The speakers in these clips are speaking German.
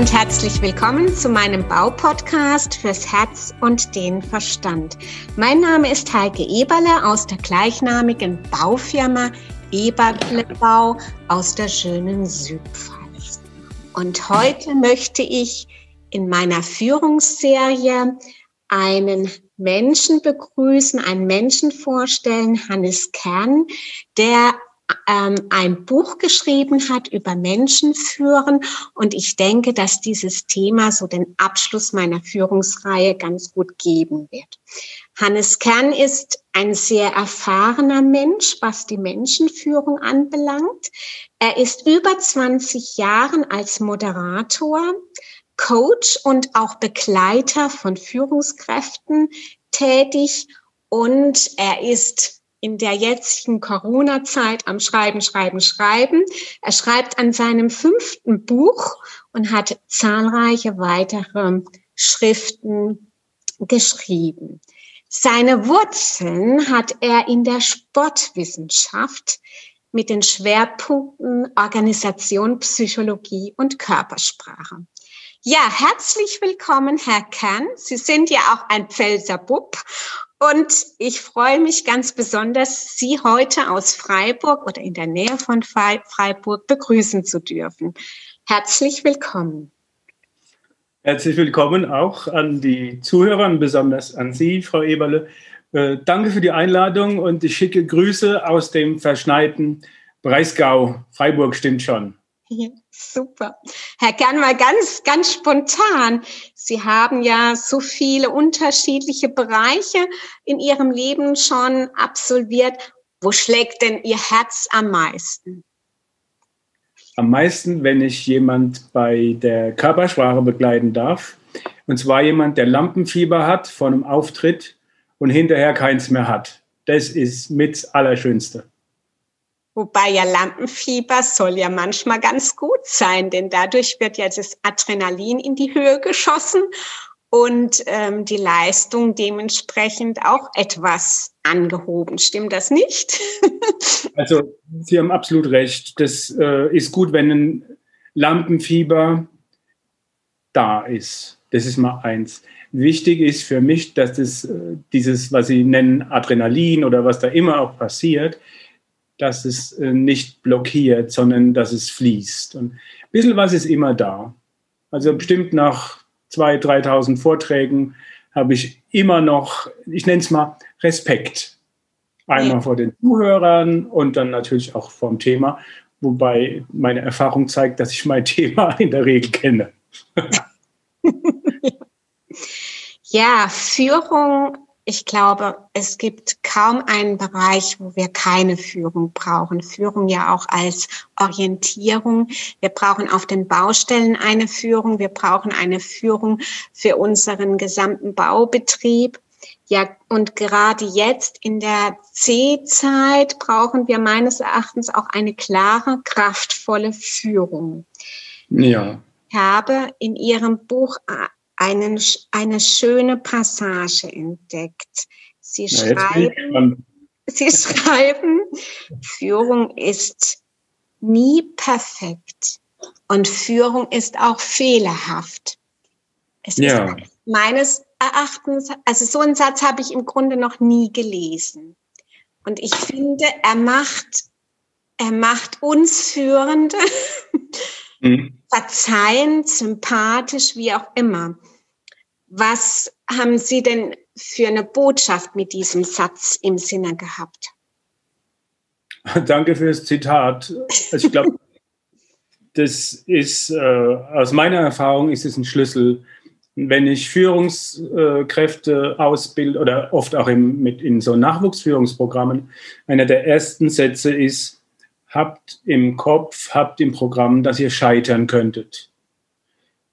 und herzlich willkommen zu meinem Baupodcast fürs Herz und den Verstand. Mein Name ist Heike Eberle aus der gleichnamigen Baufirma Eberle Bau aus der schönen Südpfalz. Und heute möchte ich in meiner Führungsserie einen Menschen begrüßen, einen Menschen vorstellen, Hannes Kern, der ein Buch geschrieben hat über Menschenführen. Und ich denke, dass dieses Thema so den Abschluss meiner Führungsreihe ganz gut geben wird. Hannes Kern ist ein sehr erfahrener Mensch, was die Menschenführung anbelangt. Er ist über 20 Jahren als Moderator, Coach und auch Begleiter von Führungskräften tätig und er ist in der jetzigen Corona-Zeit am Schreiben, Schreiben, Schreiben. Er schreibt an seinem fünften Buch und hat zahlreiche weitere Schriften geschrieben. Seine Wurzeln hat er in der Sportwissenschaft mit den Schwerpunkten Organisation, Psychologie und Körpersprache. Ja, herzlich willkommen, Herr Kern. Sie sind ja auch ein Pfälzer Bub und ich freue mich ganz besonders, Sie heute aus Freiburg oder in der Nähe von Freiburg begrüßen zu dürfen. Herzlich willkommen. Herzlich willkommen auch an die Zuhörer und besonders an Sie, Frau Eberle. Äh, danke für die Einladung und ich schicke Grüße aus dem verschneiten Breisgau. Freiburg stimmt schon. Super. Herr Kern, mal ganz, ganz spontan. Sie haben ja so viele unterschiedliche Bereiche in Ihrem Leben schon absolviert. Wo schlägt denn Ihr Herz am meisten? Am meisten, wenn ich jemand bei der Körpersprache begleiten darf. Und zwar jemand, der Lampenfieber hat von einem Auftritt und hinterher keins mehr hat. Das ist mit Allerschönste. Wobei ja Lampenfieber soll ja manchmal ganz gut sein, denn dadurch wird ja das Adrenalin in die Höhe geschossen und ähm, die Leistung dementsprechend auch etwas angehoben. Stimmt das nicht? also Sie haben absolut recht. Das äh, ist gut, wenn ein Lampenfieber da ist. Das ist mal eins. Wichtig ist für mich, dass das, äh, dieses, was Sie nennen, Adrenalin oder was da immer auch passiert, dass es äh, nicht blockiert, sondern dass es fließt. Und ein bisschen was ist immer da. Also bestimmt nach 2.000, 3.000 Vorträgen habe ich immer noch, ich nenne es mal Respekt. Einmal ja. vor den Zuhörern und dann natürlich auch vom Thema, wobei meine Erfahrung zeigt, dass ich mein Thema in der Regel kenne. ja, Führung ich glaube, es gibt kaum einen Bereich, wo wir keine Führung brauchen. Führung ja auch als Orientierung. Wir brauchen auf den Baustellen eine Führung. Wir brauchen eine Führung für unseren gesamten Baubetrieb. Ja, und gerade jetzt in der C-Zeit brauchen wir meines Erachtens auch eine klare, kraftvolle Führung. Ja. Ich habe in Ihrem Buch einen, eine schöne Passage entdeckt. Sie schreiben, Sie schreiben, Führung ist nie perfekt und Führung ist auch fehlerhaft. Es ja. ist meines Erachtens, also so einen Satz habe ich im Grunde noch nie gelesen. Und ich finde, er macht, er macht uns Führende mhm. verzeihend, sympathisch, wie auch immer. Was haben Sie denn für eine Botschaft mit diesem Satz im Sinne gehabt? Danke für das Zitat. Also ich glaube, das ist äh, aus meiner Erfahrung ist es ein Schlüssel. Wenn ich Führungskräfte ausbilde oder oft auch im, mit in so Nachwuchsführungsprogrammen, einer der ersten Sätze ist, habt im Kopf, habt im Programm, dass ihr scheitern könntet.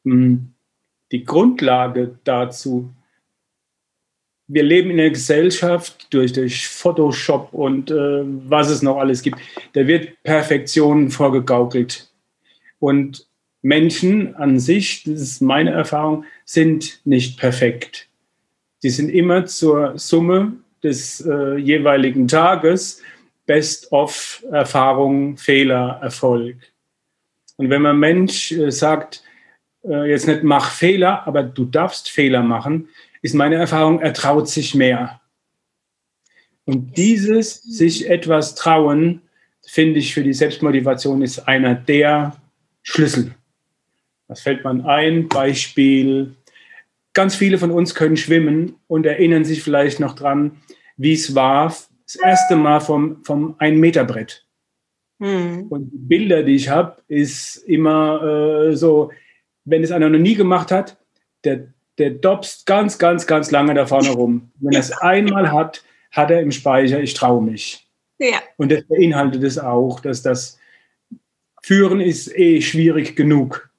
Hm die Grundlage dazu. Wir leben in einer Gesellschaft durch, durch Photoshop und äh, was es noch alles gibt. Da wird Perfektion vorgegaukelt. Und Menschen an sich, das ist meine Erfahrung, sind nicht perfekt. Die sind immer zur Summe des äh, jeweiligen Tages, Best-of Erfahrung, Fehler, Erfolg. Und wenn man Mensch äh, sagt, äh, jetzt nicht mach Fehler, aber du darfst Fehler machen, ist meine Erfahrung, er traut sich mehr. Und dieses sich etwas trauen, finde ich für die Selbstmotivation ist einer der Schlüssel. Was fällt man ein? Beispiel. Ganz viele von uns können schwimmen und erinnern sich vielleicht noch dran, wie es war, das erste Mal vom, vom Ein-Meter-Brett. Hm. Und die Bilder, die ich habe, ist immer äh, so, wenn es einer noch nie gemacht hat, der, der dopst ganz, ganz, ganz lange da vorne rum. Wenn er es einmal hat, hat er im Speicher, ich traue mich. Ja. Und das beinhaltet es auch, dass das Führen ist eh schwierig genug.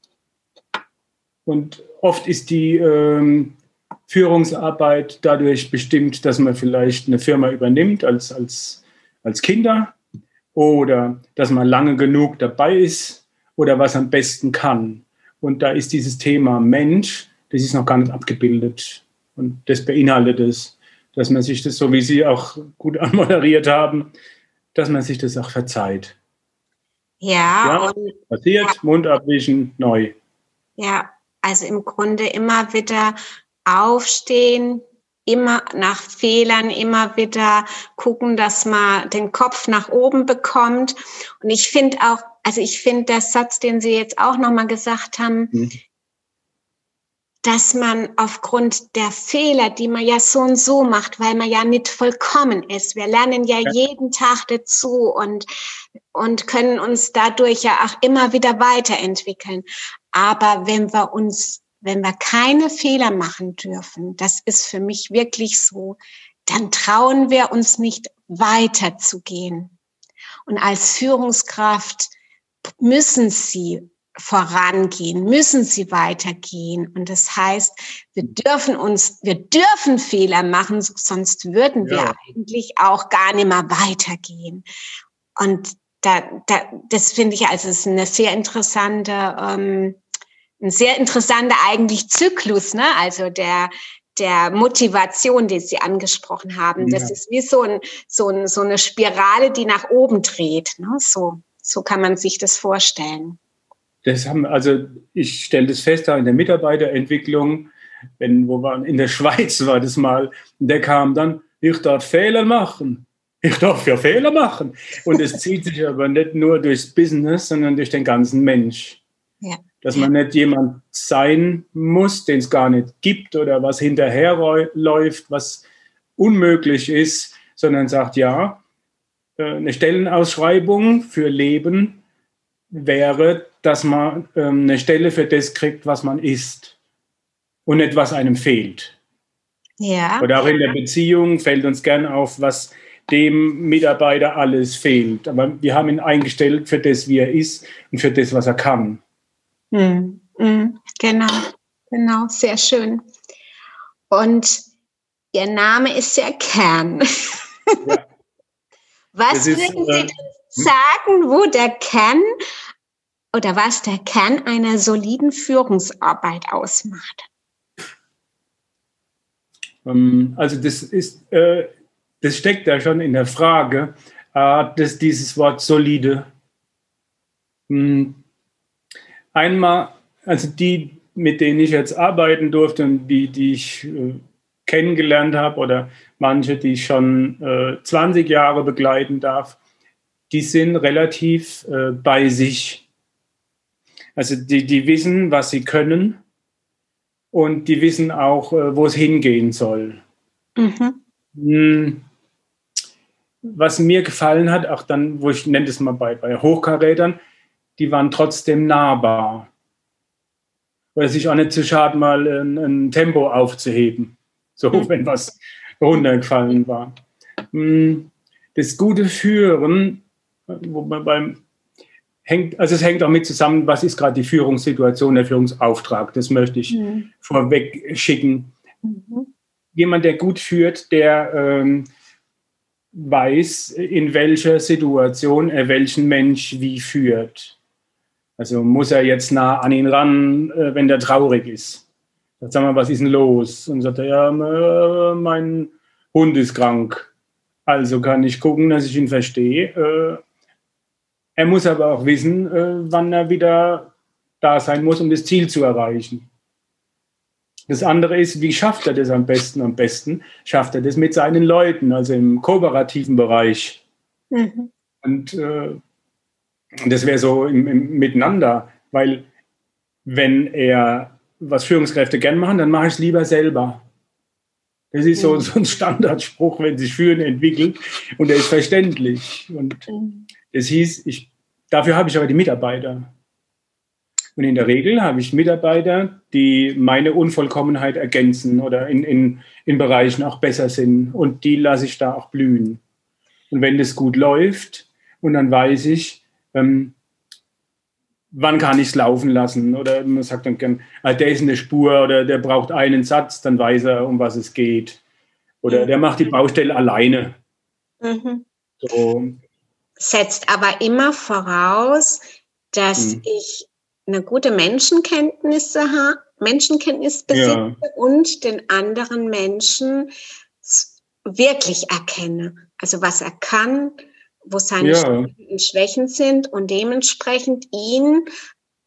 Und oft ist die ähm, Führungsarbeit dadurch bestimmt, dass man vielleicht eine Firma übernimmt als, als, als Kinder oder dass man lange genug dabei ist oder was am besten kann. Und da ist dieses Thema Mensch, das ist noch gar nicht abgebildet. Und das beinhaltet es, dass man sich das, so wie Sie auch gut anmoderiert haben, dass man sich das auch verzeiht. Ja, ja passiert, ja. Mund abwischen, neu. Ja, also im Grunde immer wieder aufstehen, immer nach Fehlern, immer wieder gucken, dass man den Kopf nach oben bekommt. Und ich finde auch, also ich finde der Satz, den Sie jetzt auch nochmal gesagt haben, mhm dass man aufgrund der Fehler, die man ja so und so macht, weil man ja nicht vollkommen ist. Wir lernen ja, ja. jeden Tag dazu und, und können uns dadurch ja auch immer wieder weiterentwickeln. Aber wenn wir uns, wenn wir keine Fehler machen dürfen, das ist für mich wirklich so, dann trauen wir uns nicht weiterzugehen. Und als Führungskraft müssen Sie vorangehen, müssen sie weitergehen. Und das heißt, wir dürfen uns, wir dürfen Fehler machen, sonst würden wir ja. eigentlich auch gar nicht mehr weitergehen. Und da, da, das finde ich also ist eine sehr interessante, ähm, ein sehr interessanter eigentlich Zyklus, ne? Also der, der Motivation, die Sie angesprochen haben. Das ja. ist wie so, ein, so, ein, so eine Spirale, die nach oben dreht. Ne? So, so kann man sich das vorstellen. Das haben, also ich stelle das fest, da in der Mitarbeiterentwicklung, wenn, wo wir in der Schweiz war das mal, der kam dann, ich darf Fehler machen. Ich darf ja Fehler machen. Und es zieht sich aber nicht nur durchs Business, sondern durch den ganzen Mensch. Ja. Dass man nicht jemand sein muss, den es gar nicht gibt oder was hinterherläuft, was unmöglich ist, sondern sagt, ja, eine Stellenausschreibung für Leben wäre, dass man ähm, eine Stelle für das kriegt, was man ist und nicht, was einem fehlt. Ja. Oder auch in der Beziehung fällt uns gern auf, was dem Mitarbeiter alles fehlt. Aber wir haben ihn eingestellt für das, wie er ist und für das, was er kann. Mhm. Genau, genau, sehr schön. Und Ihr Name ist der Kern. Ja. was würden Sie äh, sagen, wo der Kern oder was der Kern einer soliden Führungsarbeit ausmacht? Ähm, also das ist, äh, das steckt ja schon in der Frage, äh, dass dieses Wort solide. Hm, einmal, also die, mit denen ich jetzt arbeiten durfte und die, die ich kennengelernt habe oder manche, die ich schon 20 Jahre begleiten darf, die sind relativ bei sich also die, die wissen, was sie können und die wissen auch, äh, wo es hingehen soll. Mhm. Hm. Was mir gefallen hat, auch dann, wo ich nenne es mal bei, bei Hochkarätern, die waren trotzdem nahbar. Oder sich auch nicht zu schade, mal ein, ein Tempo aufzuheben, so mhm. wenn was runtergefallen war. Hm. Das gute Führen, wo man beim hängt, also es hängt auch mit zusammen, was ist gerade die Führungssituation, der Führungsauftrag. Das möchte ich mhm. vorweg schicken. Mhm. Jemand, der gut führt, der ähm, weiß, in welcher Situation er welchen Mensch wie führt. Also muss er jetzt nah an ihn ran, äh, wenn der traurig ist. Sag mal, was ist denn los? Und sagt er, ja, äh, mein Hund ist krank. Also kann ich gucken, dass ich ihn verstehe. Äh, er muss aber auch wissen, äh, wann er wieder da sein muss, um das Ziel zu erreichen. Das andere ist, wie schafft er das am besten? Am besten schafft er das mit seinen Leuten, also im kooperativen Bereich. Mhm. Und äh, das wäre so im, im Miteinander, weil wenn er was Führungskräfte gern machen, dann mache ich es lieber selber. Das ist so, mhm. so ein Standardspruch, wenn sich Führen entwickelt und der ist verständlich. Und mhm. das hieß, ich, dafür habe ich aber die Mitarbeiter. Und in der Regel habe ich Mitarbeiter, die meine Unvollkommenheit ergänzen oder in, in, in Bereichen auch besser sind. Und die lasse ich da auch blühen. Und wenn das gut läuft, und dann weiß ich, ähm, wann kann ich es laufen lassen? Oder man sagt dann gern, ah, der ist eine Spur oder der braucht einen Satz, dann weiß er, um was es geht. Oder mhm. der macht die Baustelle alleine. Mhm. So. Setzt aber immer voraus, dass mhm. ich eine gute Menschenkenntnisse habe, Menschenkenntnis besitze ja. und den anderen Menschen wirklich erkenne. Also was er kann, wo seine ja. Schwächen sind und dementsprechend ihn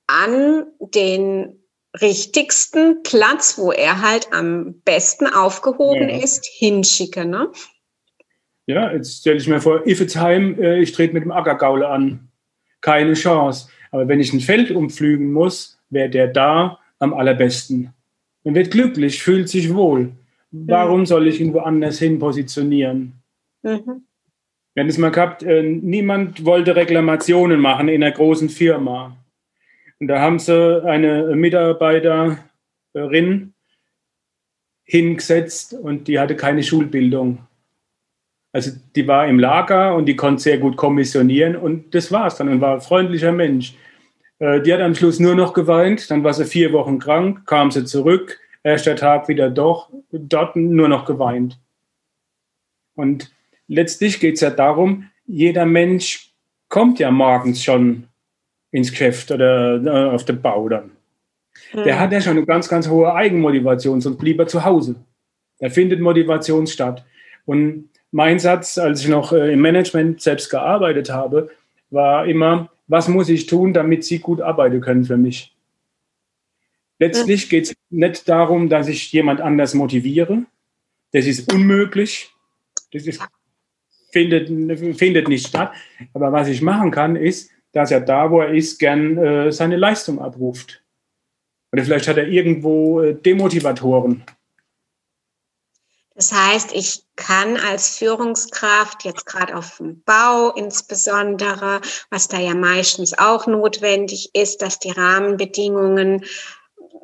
an den richtigsten Platz, wo er halt am besten aufgehoben ja. ist, hinschicke. Ne? Ja, jetzt stelle ich mir vor, Iffelsheim, äh, ich trete mit dem Ackergaule an. Keine Chance. Aber wenn ich ein Feld umpflügen muss, wäre der da am allerbesten. Man wird glücklich, fühlt sich wohl. Warum soll ich ihn woanders hin positionieren? Mhm. Wir haben es mal gehabt, äh, niemand wollte Reklamationen machen in einer großen Firma. Und da haben sie eine Mitarbeiterin hingesetzt und die hatte keine Schulbildung. Also die war im Lager und die konnte sehr gut kommissionieren und das war es dann und war ein freundlicher Mensch. Äh, die hat am Schluss nur noch geweint, dann war sie vier Wochen krank, kam sie zurück, erster Tag wieder doch, dort nur noch geweint. Und letztlich geht es ja darum, jeder Mensch kommt ja morgens schon ins Geschäft oder äh, auf den Bau dann. Mhm. Der hat ja schon eine ganz, ganz hohe Eigenmotivation, sonst blieb er zu Hause. Da findet Motivation statt. Und mein Satz, als ich noch äh, im Management selbst gearbeitet habe, war immer, was muss ich tun, damit Sie gut arbeiten können für mich? Letztlich geht es nicht darum, dass ich jemand anders motiviere. Das ist unmöglich. Das ist findet, findet nicht statt. Aber was ich machen kann, ist, dass er da, wo er ist, gern äh, seine Leistung abruft. Oder vielleicht hat er irgendwo äh, Demotivatoren. Das heißt, ich kann als Führungskraft jetzt gerade auf dem Bau insbesondere, was da ja meistens auch notwendig ist, dass die Rahmenbedingungen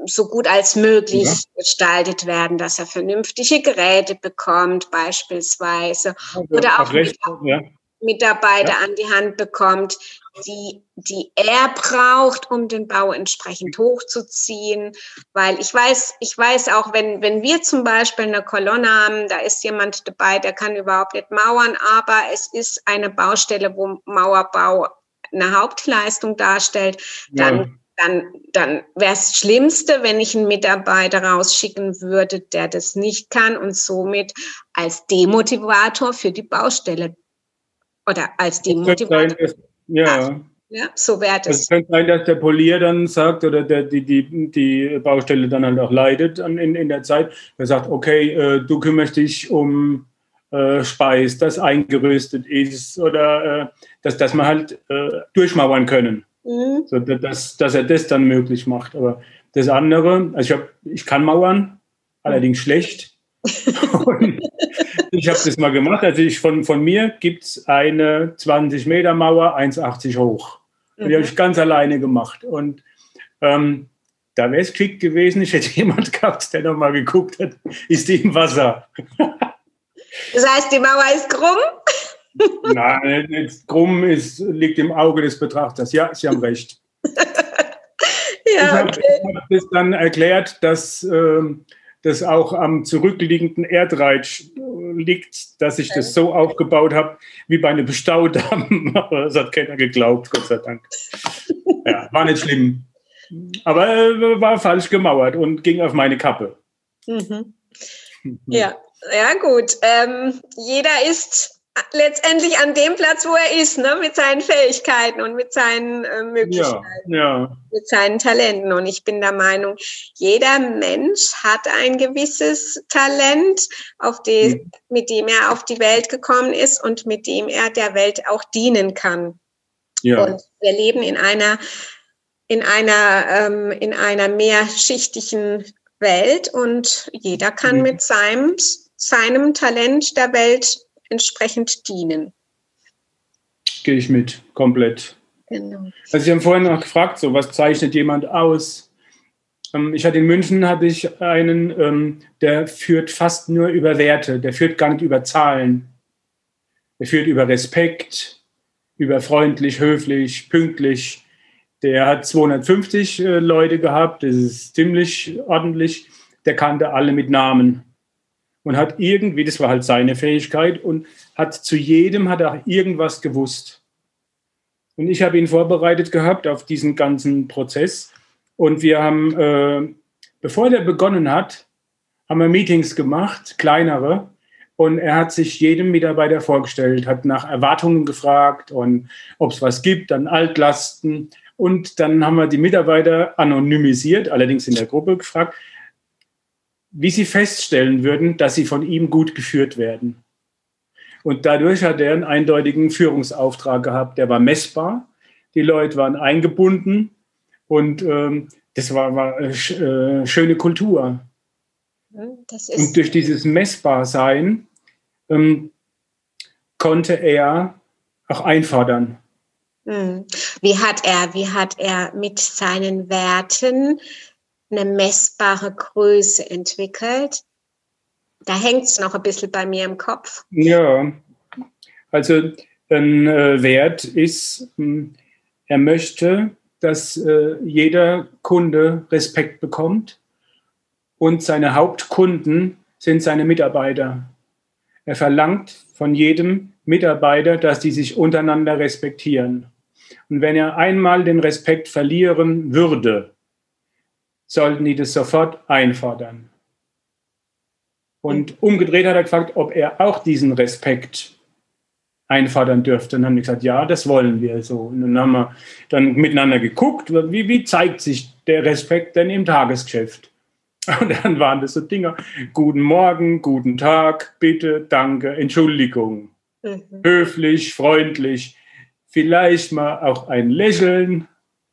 so gut als möglich ja. gestaltet werden, dass er vernünftige Geräte bekommt, beispielsweise, also oder auch recht, ja. Mitarbeiter ja. an die Hand bekommt, die, die er braucht, um den Bau entsprechend hochzuziehen. Weil ich weiß, ich weiß auch, wenn, wenn wir zum Beispiel eine Kolonne haben, da ist jemand dabei, der kann überhaupt nicht mauern, aber es ist eine Baustelle, wo Mauerbau eine Hauptleistung darstellt, dann dann, dann wäre es das Schlimmste, wenn ich einen Mitarbeiter rausschicken würde, der das nicht kann und somit als Demotivator für die Baustelle oder als Demotivator. Sein, ja. Ja, so wäre das. Es könnte sein, dass der Polier dann sagt oder der, die, die, die Baustelle dann halt auch leidet in, in der Zeit. Er sagt, okay, äh, du kümmerst dich um äh, Speis, das eingerüstet ist oder äh, dass, dass wir halt äh, durchmauern können. Mhm. So, dass, dass er das dann möglich macht. Aber das andere, also ich, hab, ich kann mauern, allerdings schlecht. ich habe das mal gemacht. Also ich, von, von mir gibt es eine 20 Meter Mauer, 1,80 hoch. Und die habe ich mhm. ganz alleine gemacht. Und ähm, da wäre es quick gewesen, ich hätte jemand gehabt, der nochmal geguckt hat, ist die im Wasser. das heißt, die Mauer ist krumm? Nein, krumm ist, liegt im Auge des Betrachters. Ja, Sie haben recht. ja, okay. Ich habe hab das dann erklärt, dass äh, das auch am zurückliegenden Erdreich liegt, dass ich das so aufgebaut habe wie bei einem Staudamm. Aber das hat keiner geglaubt, Gott sei Dank. Ja, war nicht schlimm. Aber äh, war falsch gemauert und ging auf meine Kappe. Mhm. Ja, ja gut. Ähm, jeder ist letztendlich an dem Platz, wo er ist, ne? mit seinen Fähigkeiten und mit seinen äh, Möglichkeiten, ja, ja. mit seinen Talenten. Und ich bin der Meinung, jeder Mensch hat ein gewisses Talent, auf die, mhm. mit dem er auf die Welt gekommen ist und mit dem er der Welt auch dienen kann. Ja. Und wir leben in einer in einer ähm, in einer mehrschichtigen Welt und jeder kann mhm. mit seinem seinem Talent der Welt entsprechend dienen. Gehe ich mit, komplett. Genau. Also Sie haben vorhin noch gefragt, so was zeichnet jemand aus? Ähm, ich hatte in München hatte ich einen, ähm, der führt fast nur über Werte, der führt gar nicht über Zahlen. Der führt über Respekt, über freundlich, höflich, pünktlich. Der hat 250 äh, Leute gehabt, das ist ziemlich ordentlich. Der kannte alle mit Namen und hat irgendwie, das war halt seine Fähigkeit, und hat zu jedem hat er irgendwas gewusst. Und ich habe ihn vorbereitet gehabt auf diesen ganzen Prozess. Und wir haben, äh, bevor der begonnen hat, haben wir Meetings gemacht, kleinere. Und er hat sich jedem Mitarbeiter vorgestellt, hat nach Erwartungen gefragt und ob es was gibt, dann Altlasten. Und dann haben wir die Mitarbeiter anonymisiert, allerdings in der Gruppe gefragt, wie sie feststellen würden, dass sie von ihm gut geführt werden. Und dadurch hat er einen eindeutigen Führungsauftrag gehabt, der war messbar. Die Leute waren eingebunden und ähm, das war, war äh, äh schöne Kultur. und durch dieses Messbarsein ähm, konnte er auch einfordern. Hm. Wie hat er, wie hat er mit seinen Werten eine messbare Größe entwickelt. Da hängt es noch ein bisschen bei mir im Kopf. Ja, also ein äh, Wert ist, hm, er möchte, dass äh, jeder Kunde Respekt bekommt und seine Hauptkunden sind seine Mitarbeiter. Er verlangt von jedem Mitarbeiter, dass die sich untereinander respektieren. Und wenn er einmal den Respekt verlieren würde, sollten die das sofort einfordern. Und umgedreht hat er gefragt, ob er auch diesen Respekt einfordern dürfte. Und dann haben die gesagt, ja, das wollen wir so. Und dann haben wir dann miteinander geguckt, wie, wie zeigt sich der Respekt denn im Tagesgeschäft? Und dann waren das so Dinge, guten Morgen, guten Tag, bitte, danke, Entschuldigung. Mhm. Höflich, freundlich, vielleicht mal auch ein Lächeln,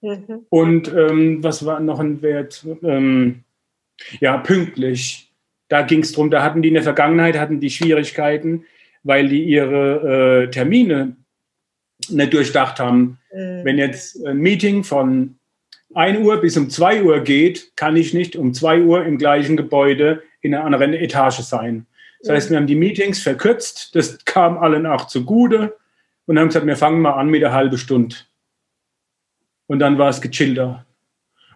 Mhm. Und ähm, was war noch ein Wert? Ähm, ja, pünktlich. Da ging es darum, da hatten die in der Vergangenheit hatten die Schwierigkeiten, weil die ihre äh, Termine nicht durchdacht haben. Mhm. Wenn jetzt ein Meeting von 1 Uhr bis um 2 Uhr geht, kann ich nicht um 2 Uhr im gleichen Gebäude in einer anderen Etage sein. Das heißt, wir haben die Meetings verkürzt, das kam allen auch zugute und haben gesagt, wir fangen mal an mit einer halben Stunde. Und dann war es gechillter.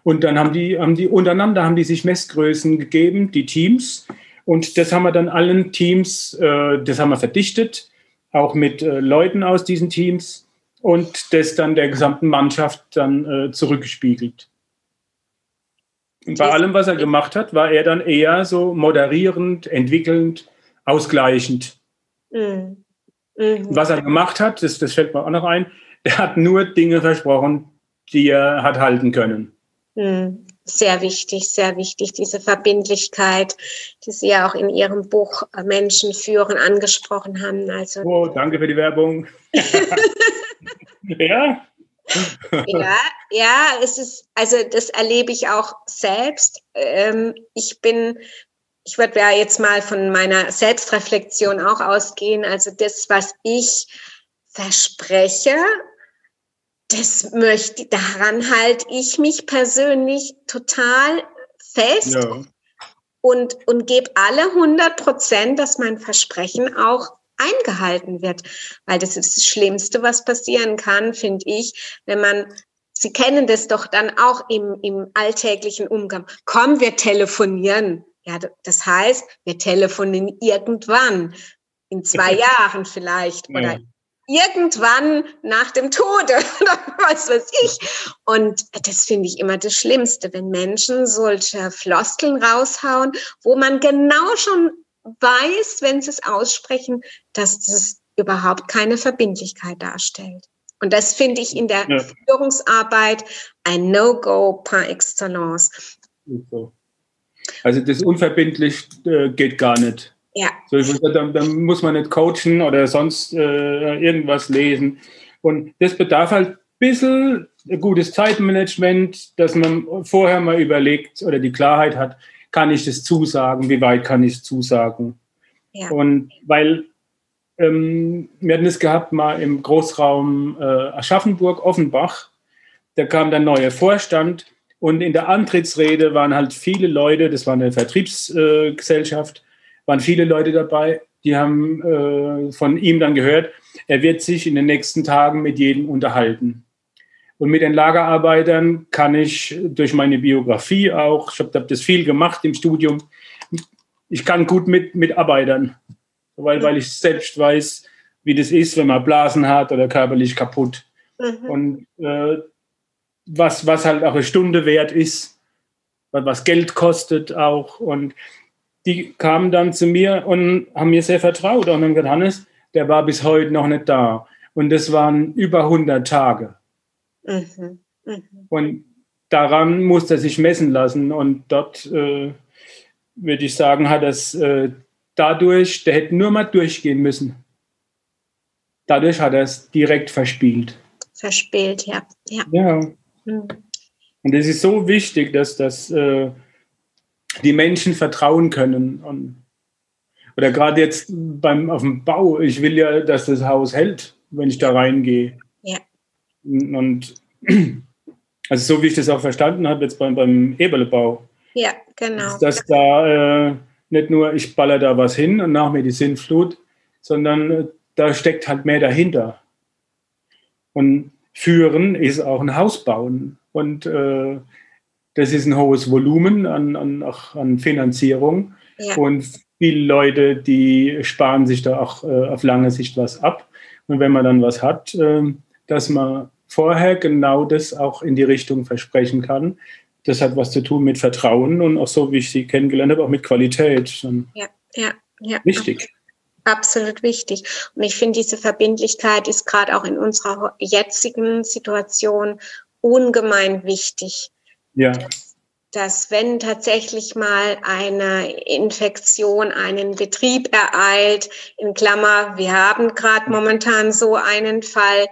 Und dann haben die, haben die untereinander haben die sich Messgrößen gegeben, die Teams. Und das haben wir dann allen Teams, äh, das haben wir verdichtet, auch mit äh, Leuten aus diesen Teams und das dann der gesamten Mannschaft dann äh, zurückgespiegelt. Und bei allem, was er gemacht hat, war er dann eher so moderierend, entwickelnd, ausgleichend. Mhm. Mhm. Was er gemacht hat, das, das fällt mir auch noch ein, er hat nur Dinge versprochen, die er hat halten können. Hm, sehr wichtig, sehr wichtig, diese Verbindlichkeit, die Sie ja auch in Ihrem Buch Menschen führen angesprochen haben. Also, oh, danke für die Werbung. ja. ja, ja, es ist, also das erlebe ich auch selbst. Ähm, ich bin, ich würde ja jetzt mal von meiner Selbstreflexion auch ausgehen. Also das, was ich verspreche das möchte, daran halte ich mich persönlich total fest ja. und, und gebe alle 100 Prozent, dass mein Versprechen auch eingehalten wird. Weil das ist das Schlimmste, was passieren kann, finde ich, wenn man Sie kennen das doch dann auch im, im alltäglichen Umgang. Komm, wir telefonieren. Ja, das heißt, wir telefonieren irgendwann in zwei Jahren vielleicht oder irgendwann nach dem Tode oder was weiß ich. Und das finde ich immer das Schlimmste, wenn Menschen solche Floskeln raushauen, wo man genau schon weiß, wenn sie es aussprechen, dass das überhaupt keine Verbindlichkeit darstellt. Und das finde ich in der ja. Führungsarbeit ein No-Go par excellence. Also das unverbindlich äh, geht gar nicht. Ja. So, dann, dann, muss man nicht coachen oder sonst äh, irgendwas lesen. Und das bedarf halt ein bisschen gutes Zeitmanagement, dass man vorher mal überlegt oder die Klarheit hat, kann ich das zusagen, wie weit kann ich es zusagen. Ja. Und weil ähm, wir hatten es gehabt mal im Großraum äh, Aschaffenburg, Offenbach, da kam der neue Vorstand und in der Antrittsrede waren halt viele Leute, das war eine Vertriebsgesellschaft, äh, waren viele Leute dabei, die haben äh, von ihm dann gehört, er wird sich in den nächsten Tagen mit jedem unterhalten. Und mit den Lagerarbeitern kann ich durch meine Biografie auch, ich habe das viel gemacht im Studium, ich kann gut mit, mitarbeitern, weil, weil ich selbst weiß, wie das ist, wenn man Blasen hat oder körperlich kaputt. Mhm. Und äh, was, was halt auch eine Stunde wert ist, was Geld kostet auch. Und die kamen dann zu mir und haben mir sehr vertraut und haben gesagt, Hannes, der war bis heute noch nicht da. Und das waren über 100 Tage. Mhm. Mhm. Und daran muss er sich messen lassen. Und dort äh, würde ich sagen, hat es äh, dadurch, der hätte nur mal durchgehen müssen. Dadurch hat er es direkt verspielt. Verspielt, ja. Ja. ja. Mhm. Und es ist so wichtig, dass das äh, die Menschen vertrauen können. Und, oder gerade jetzt beim, auf dem Bau, ich will ja, dass das Haus hält, wenn ich da reingehe. Und also so wie ich das auch verstanden habe, jetzt beim, beim Eberlebau. Ja, genau. Ist das da äh, nicht nur, ich baller da was hin und nach mir die Sintflut, sondern äh, da steckt halt mehr dahinter. Und führen ist auch ein Haus bauen. Und äh, das ist ein hohes Volumen an, an, an Finanzierung. Ja. Und viele Leute, die sparen sich da auch äh, auf lange Sicht was ab. Und wenn man dann was hat, äh, dass man vorher genau das auch in die Richtung versprechen kann. Das hat was zu tun mit Vertrauen und auch so, wie ich sie kennengelernt habe, auch mit Qualität. Ja, ja, ja. Wichtig. Absolut wichtig. Und ich finde, diese Verbindlichkeit ist gerade auch in unserer jetzigen Situation ungemein wichtig. Ja. Dass, wenn tatsächlich mal eine Infektion einen Betrieb ereilt, in Klammer, wir haben gerade momentan so einen Fall,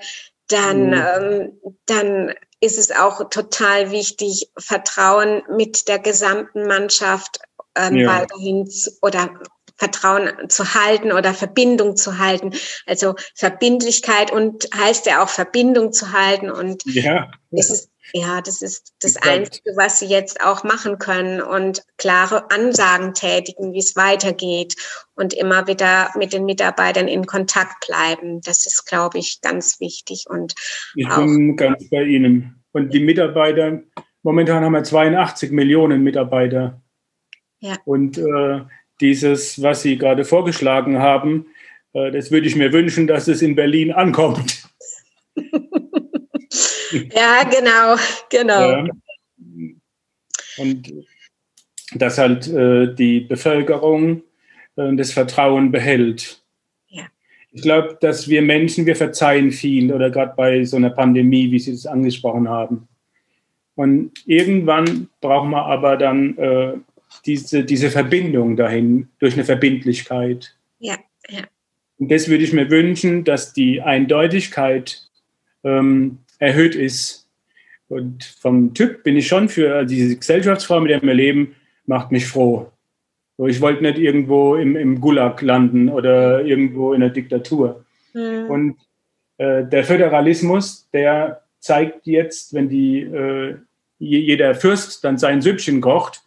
dann, mhm. ähm, dann ist es auch total wichtig, Vertrauen mit der gesamten Mannschaft ähm, ja. weiterhin zu, oder Vertrauen zu halten oder Verbindung zu halten. Also Verbindlichkeit und heißt ja auch Verbindung zu halten und ja. es ist ja, das ist das Einzige, was sie jetzt auch machen können und klare Ansagen tätigen, wie es weitergeht und immer wieder mit den Mitarbeitern in Kontakt bleiben. Das ist, glaube ich, ganz wichtig. Und ich bin ganz bei Ihnen. Und die Mitarbeiter, momentan haben wir 82 Millionen Mitarbeiter. Ja. Und äh, dieses, was Sie gerade vorgeschlagen haben, äh, das würde ich mir wünschen, dass es in Berlin ankommt. Ja, genau, genau. Und dass halt äh, die Bevölkerung äh, das Vertrauen behält. Ja. Ich glaube, dass wir Menschen, wir verzeihen viel oder gerade bei so einer Pandemie, wie Sie das angesprochen haben. Und irgendwann brauchen wir aber dann diese, diese Verbindung dahin durch eine Verbindlichkeit. Ja, ja. Und das würde ich mir wünschen, dass die Eindeutigkeit ähm, erhöht ist. Und vom Typ bin ich schon für also diese Gesellschaftsform, mit der wir leben, macht mich froh. Ich wollte nicht irgendwo im, im Gulag landen oder irgendwo in der Diktatur. Mhm. Und äh, der Föderalismus, der zeigt jetzt, wenn die, äh, jeder Fürst dann sein Süppchen kocht,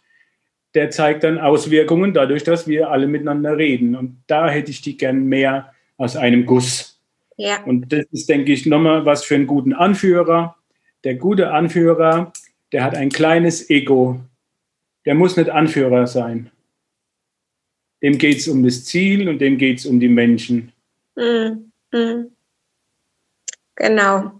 der zeigt dann Auswirkungen dadurch, dass wir alle miteinander reden. Und da hätte ich die gern mehr aus einem Guss. Ja. Und das ist, denke ich, nochmal was für einen guten Anführer. Der gute Anführer, der hat ein kleines Ego. Der muss nicht Anführer sein. Dem geht es um das Ziel und dem geht es um die Menschen. Mm, mm. Genau.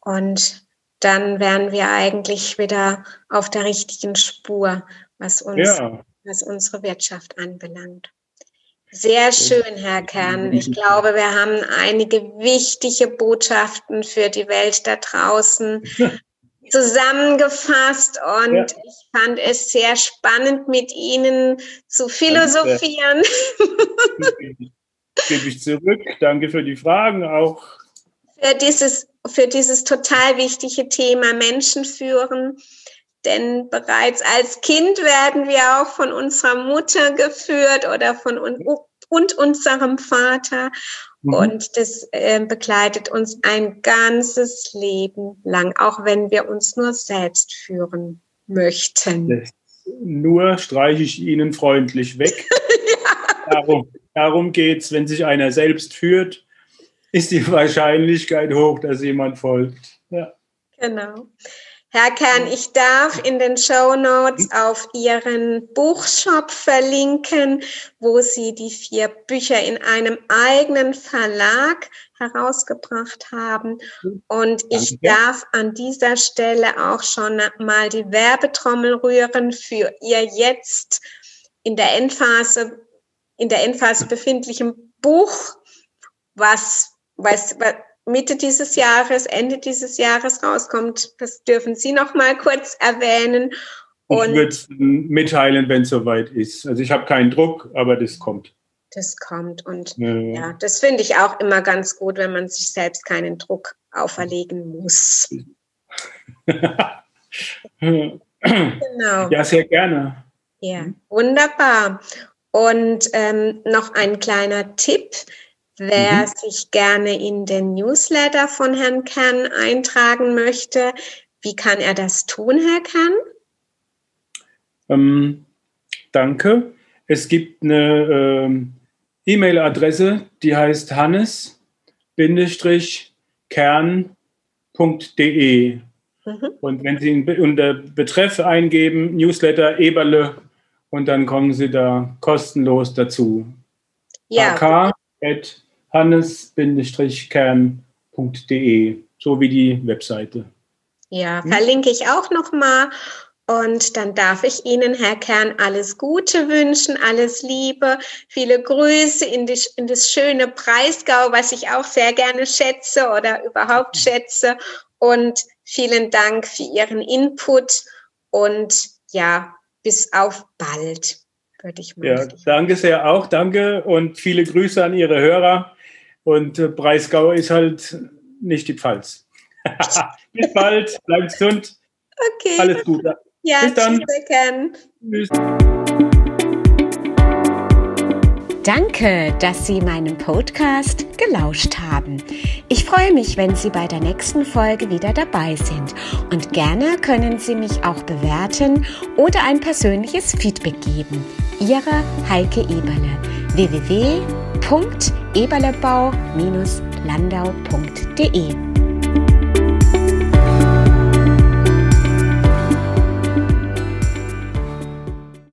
Und dann wären wir eigentlich wieder auf der richtigen Spur, was uns, ja. was unsere Wirtschaft anbelangt. Sehr schön, Herr Kern. Ich glaube, wir haben einige wichtige Botschaften für die Welt da draußen zusammengefasst und ja. ich fand es sehr spannend, mit Ihnen zu philosophieren. Gebe ich zurück. Danke für die Fragen auch. Für dieses, für dieses total wichtige Thema Menschen führen. Denn bereits als Kind werden wir auch von unserer Mutter geführt oder von uns und unserem Vater. Mhm. Und das äh, begleitet uns ein ganzes Leben lang, auch wenn wir uns nur selbst führen möchten. Das nur streiche ich Ihnen freundlich weg. ja. Darum, darum geht es, wenn sich einer selbst führt, ist die Wahrscheinlichkeit hoch, dass jemand folgt. Ja. Genau. Herr Kern, ich darf in den Show Notes auf Ihren Buchshop verlinken, wo Sie die vier Bücher in einem eigenen Verlag herausgebracht haben. Und ich darf an dieser Stelle auch schon mal die Werbetrommel rühren für Ihr jetzt in der Endphase, in der Endphase befindlichen Buch, was, was, Mitte dieses Jahres, Ende dieses Jahres rauskommt. Das dürfen Sie noch mal kurz erwähnen. Und ich würde es mitteilen, wenn es soweit ist. Also ich habe keinen Druck, aber das kommt. Das kommt. Und ja, ja das finde ich auch immer ganz gut, wenn man sich selbst keinen Druck auferlegen muss. genau. Ja, sehr gerne. Ja, wunderbar. Und ähm, noch ein kleiner Tipp. Wer mhm. sich gerne in den Newsletter von Herrn Kern eintragen möchte, wie kann er das tun, Herr Kern? Ähm, danke. Es gibt eine ähm, E-Mail-Adresse, die heißt hannes-kern.de. Mhm. Und wenn Sie unter Betreff eingeben, Newsletter Eberle, und dann kommen Sie da kostenlos dazu. Ja. AK hannes-kern.de, so wie die Webseite. Ja, hm? verlinke ich auch nochmal. Und dann darf ich Ihnen, Herr Kern, alles Gute wünschen, alles Liebe, viele Grüße in, die, in das schöne Breisgau, was ich auch sehr gerne schätze oder überhaupt schätze. Und vielen Dank für Ihren Input und ja, bis auf bald, würde ich mal Ja, danke sehr auch, danke und viele Grüße an Ihre Hörer. Und äh, Breisgau ist halt nicht die Pfalz. Bis bald, bleibt gesund. Okay. Alles Gute. Ja, Bis dann. Tschüss. Danke, dass Sie meinem Podcast gelauscht haben. Ich freue mich, wenn Sie bei der nächsten Folge wieder dabei sind. Und gerne können Sie mich auch bewerten oder ein persönliches Feedback geben. Ihre Heike Eberle. www.eberlebau-landau.de